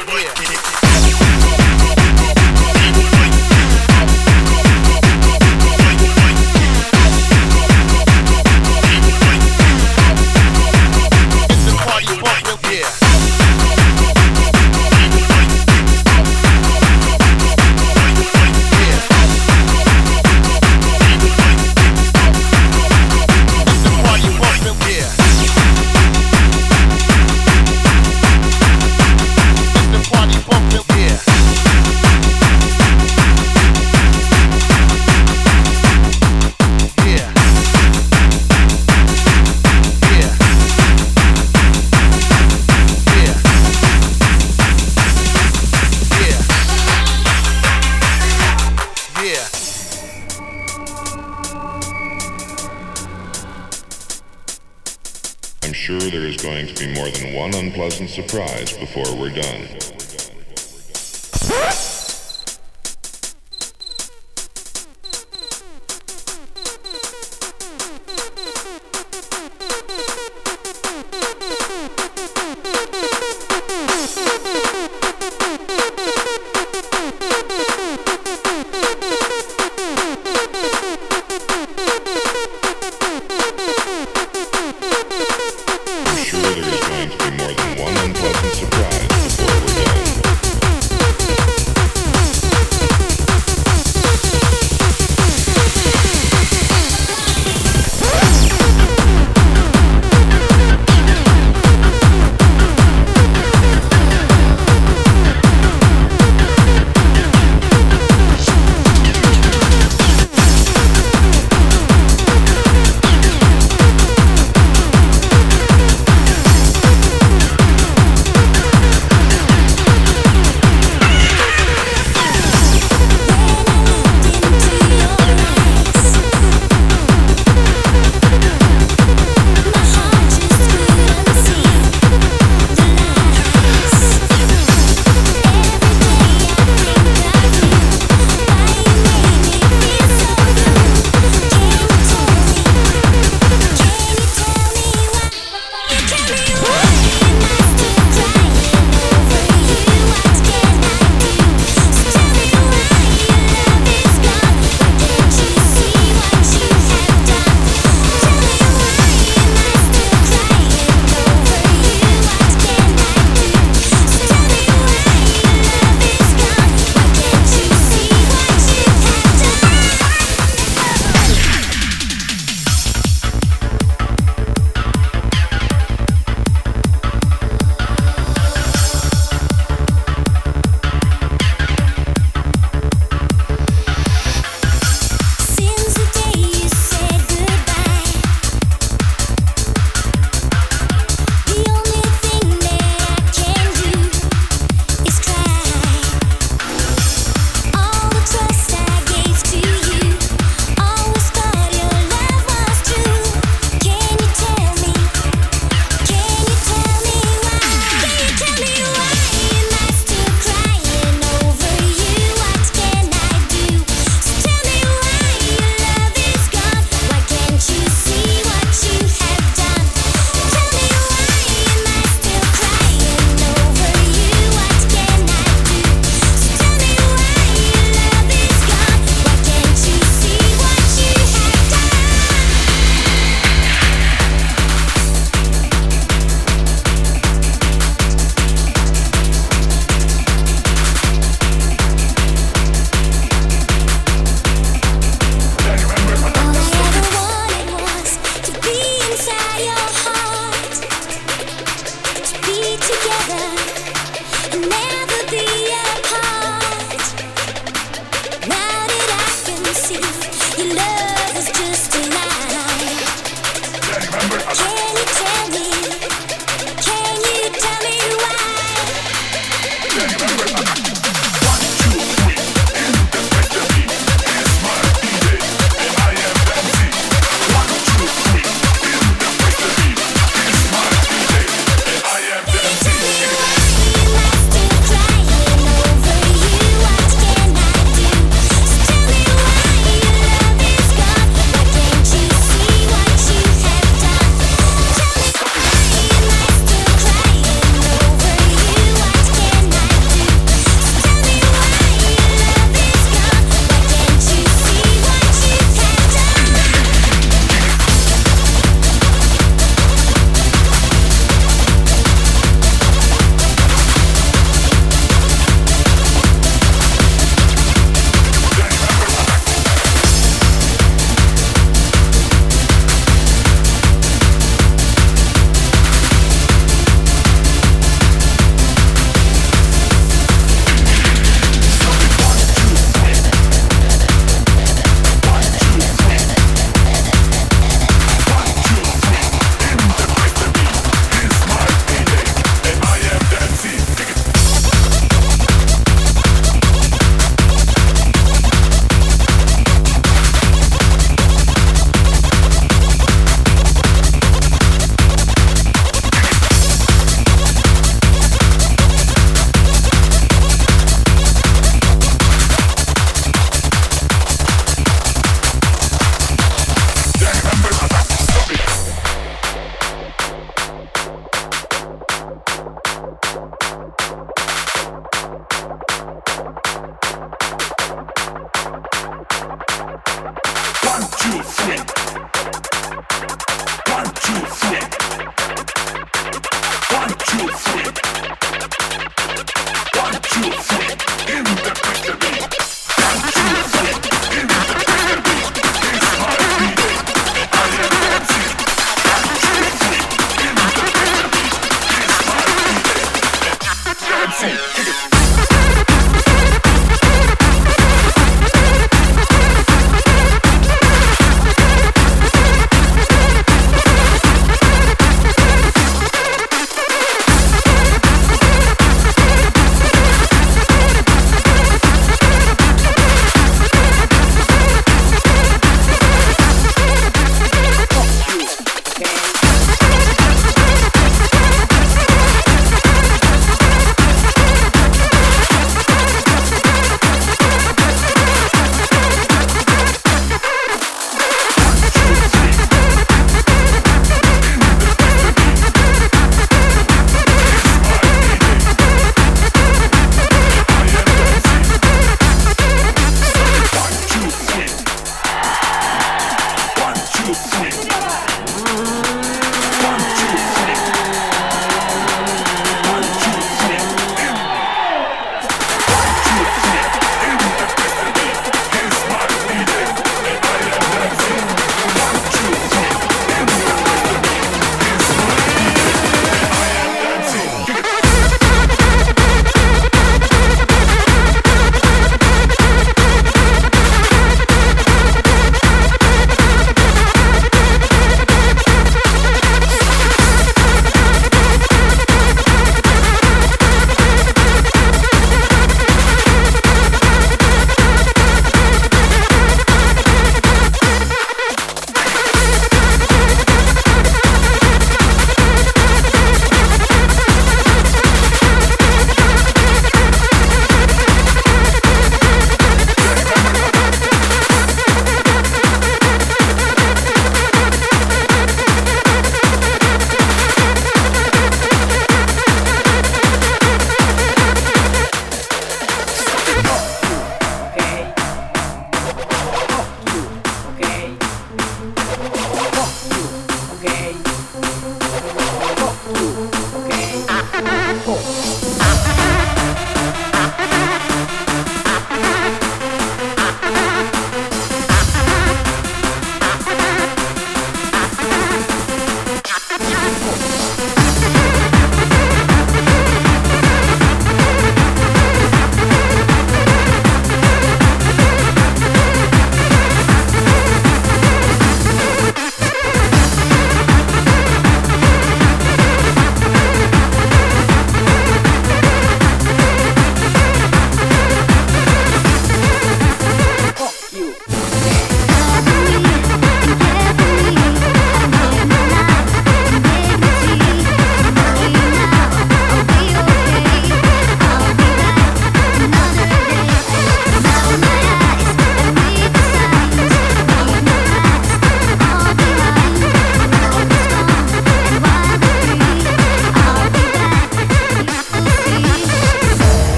Surprise surprise before we're done.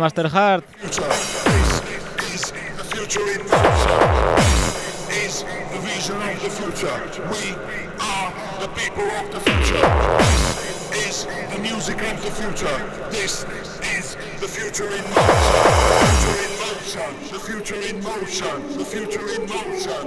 Master Heart. future. In motion this is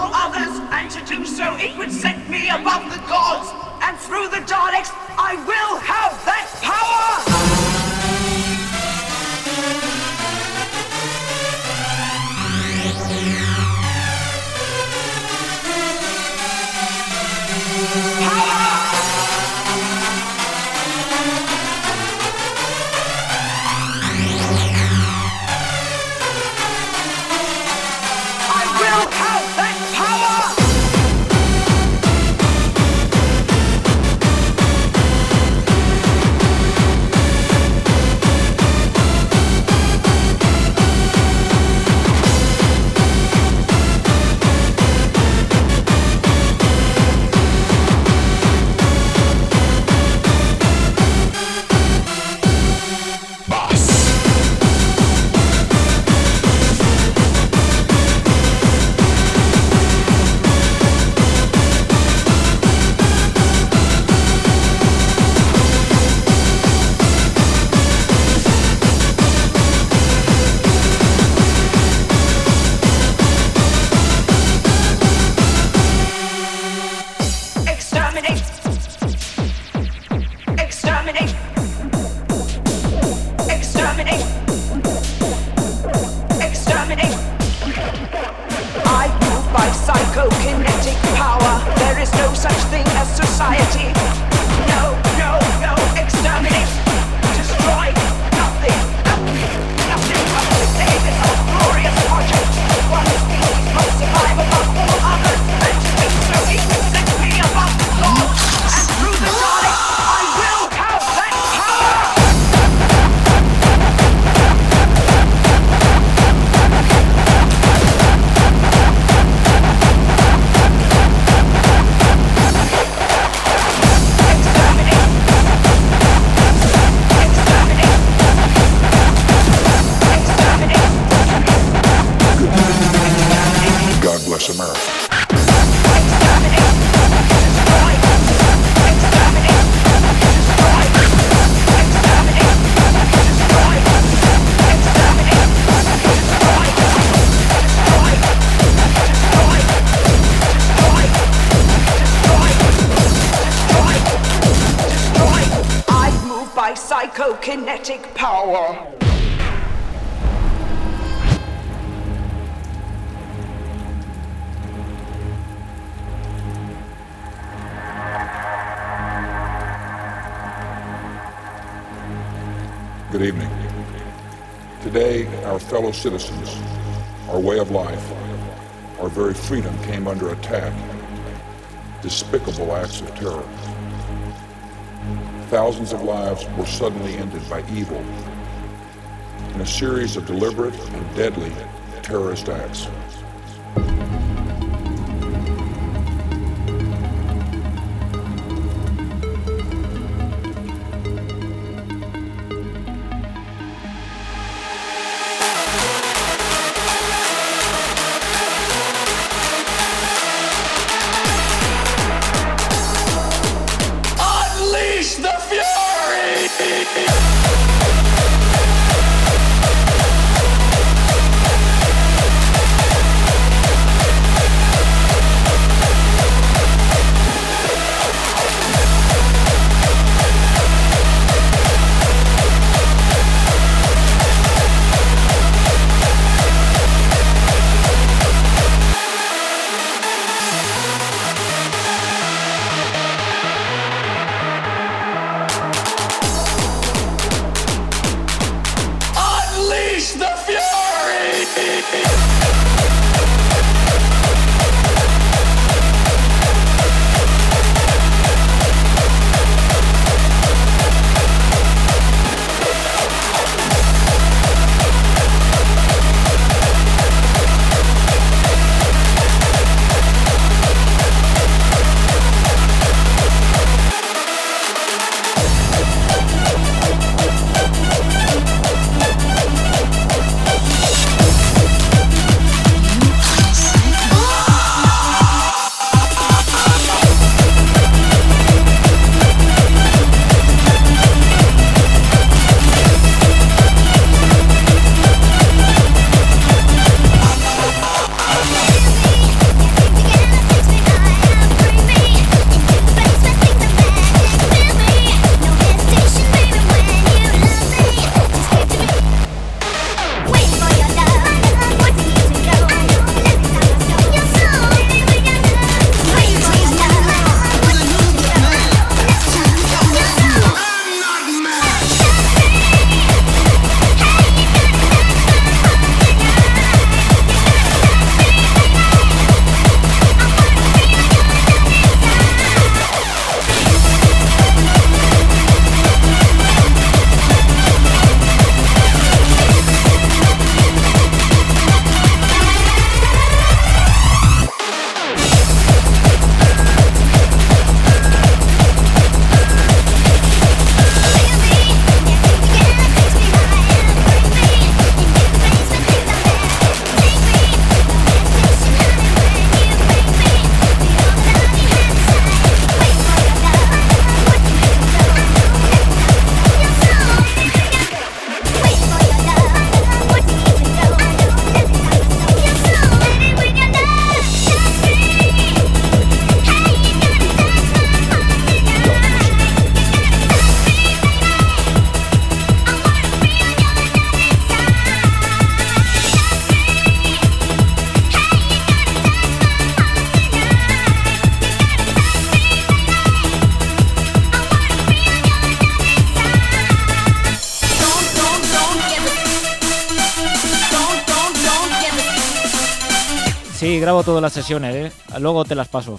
all others, and to do so it would set me above the gods. And through the Daleks, I will have that power! Citizens, our way of life, our very freedom came under attack. Despicable acts of terror. Thousands of lives were suddenly ended by evil in a series of deliberate and deadly terrorist acts. Todas las sesiones, ¿eh? Luego te las paso.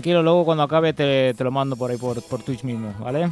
Tranquilo, luego cuando acabe te, te lo mando por ahí por, por Twitch mismo, ¿vale?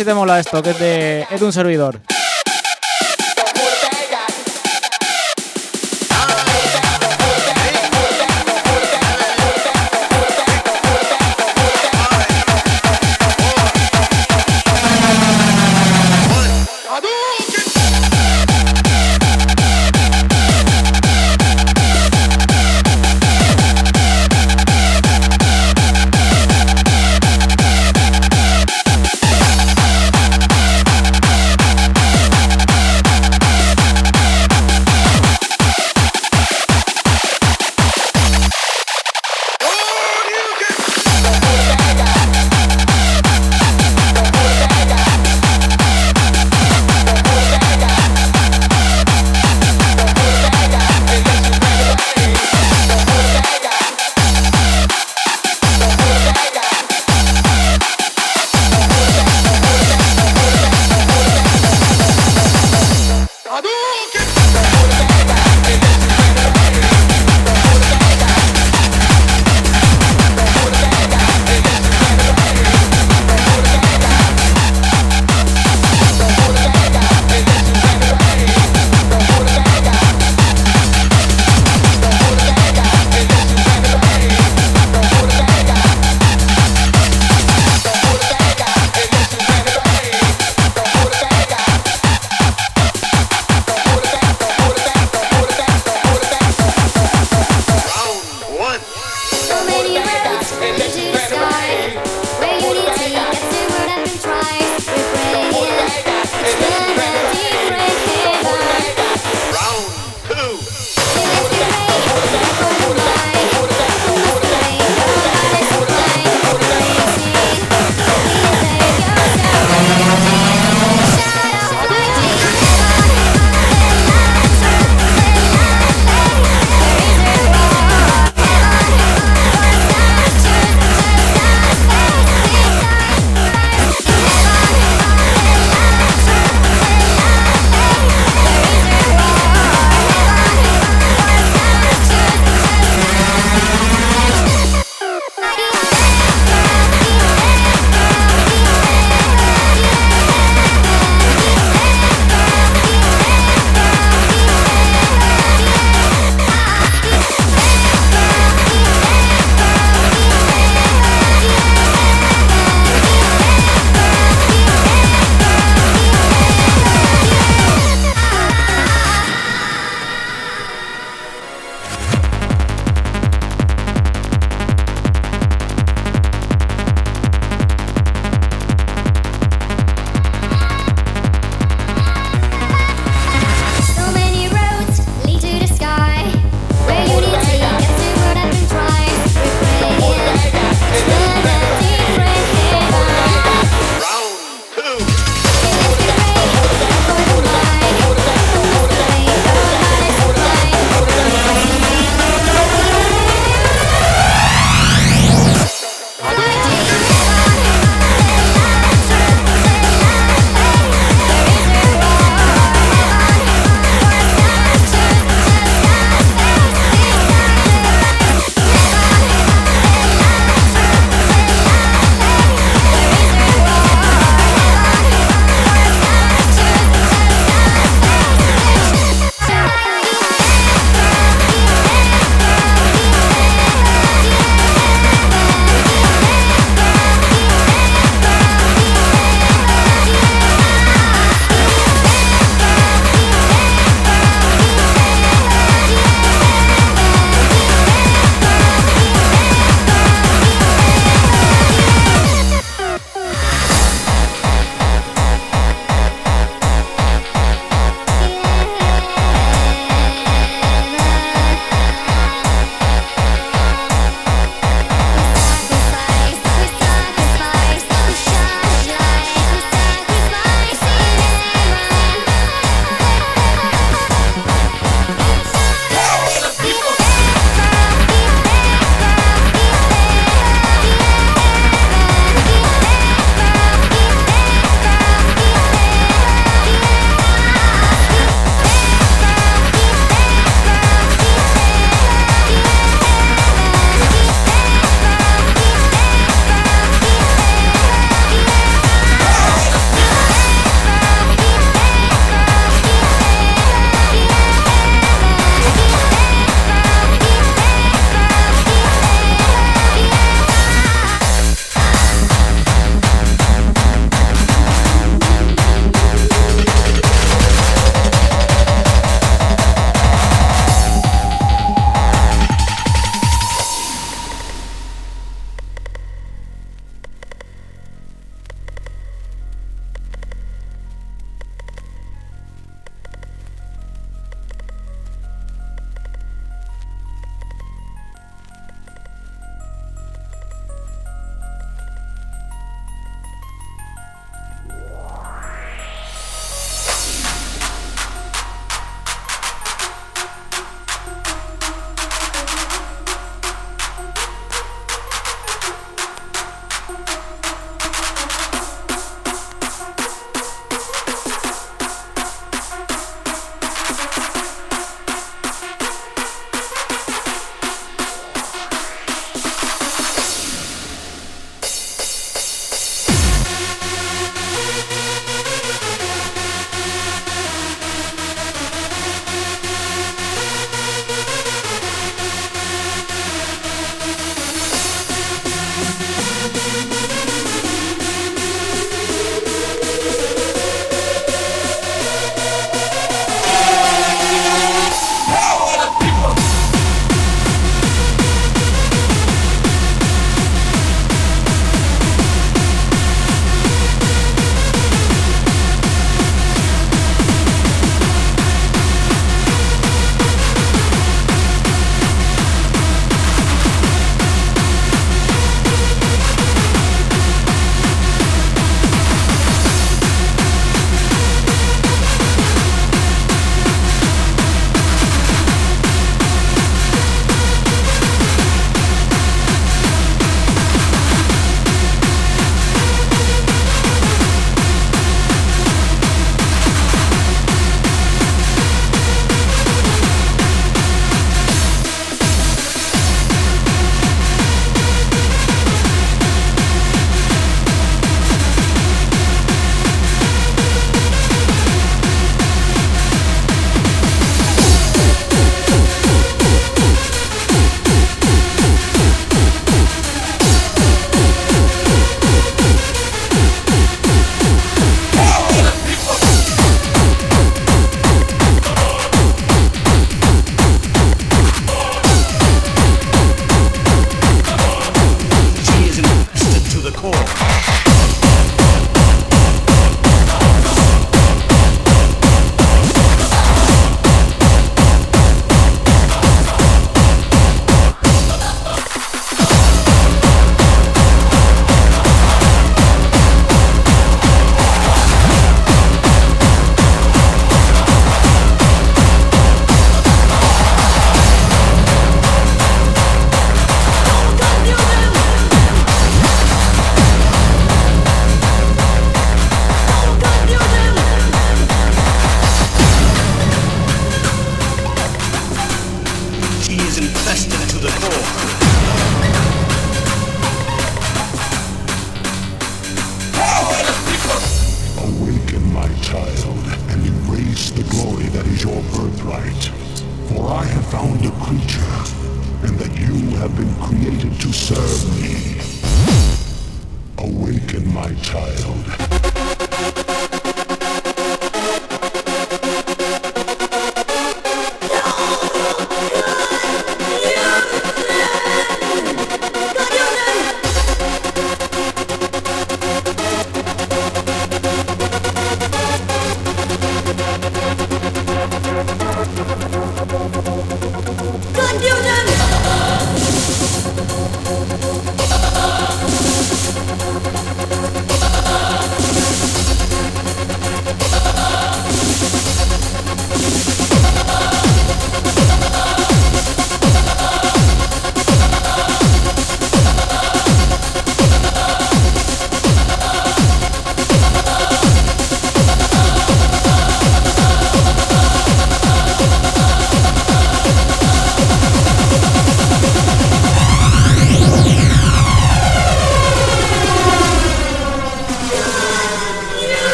Si te mola esto, que es de, es de un servidor.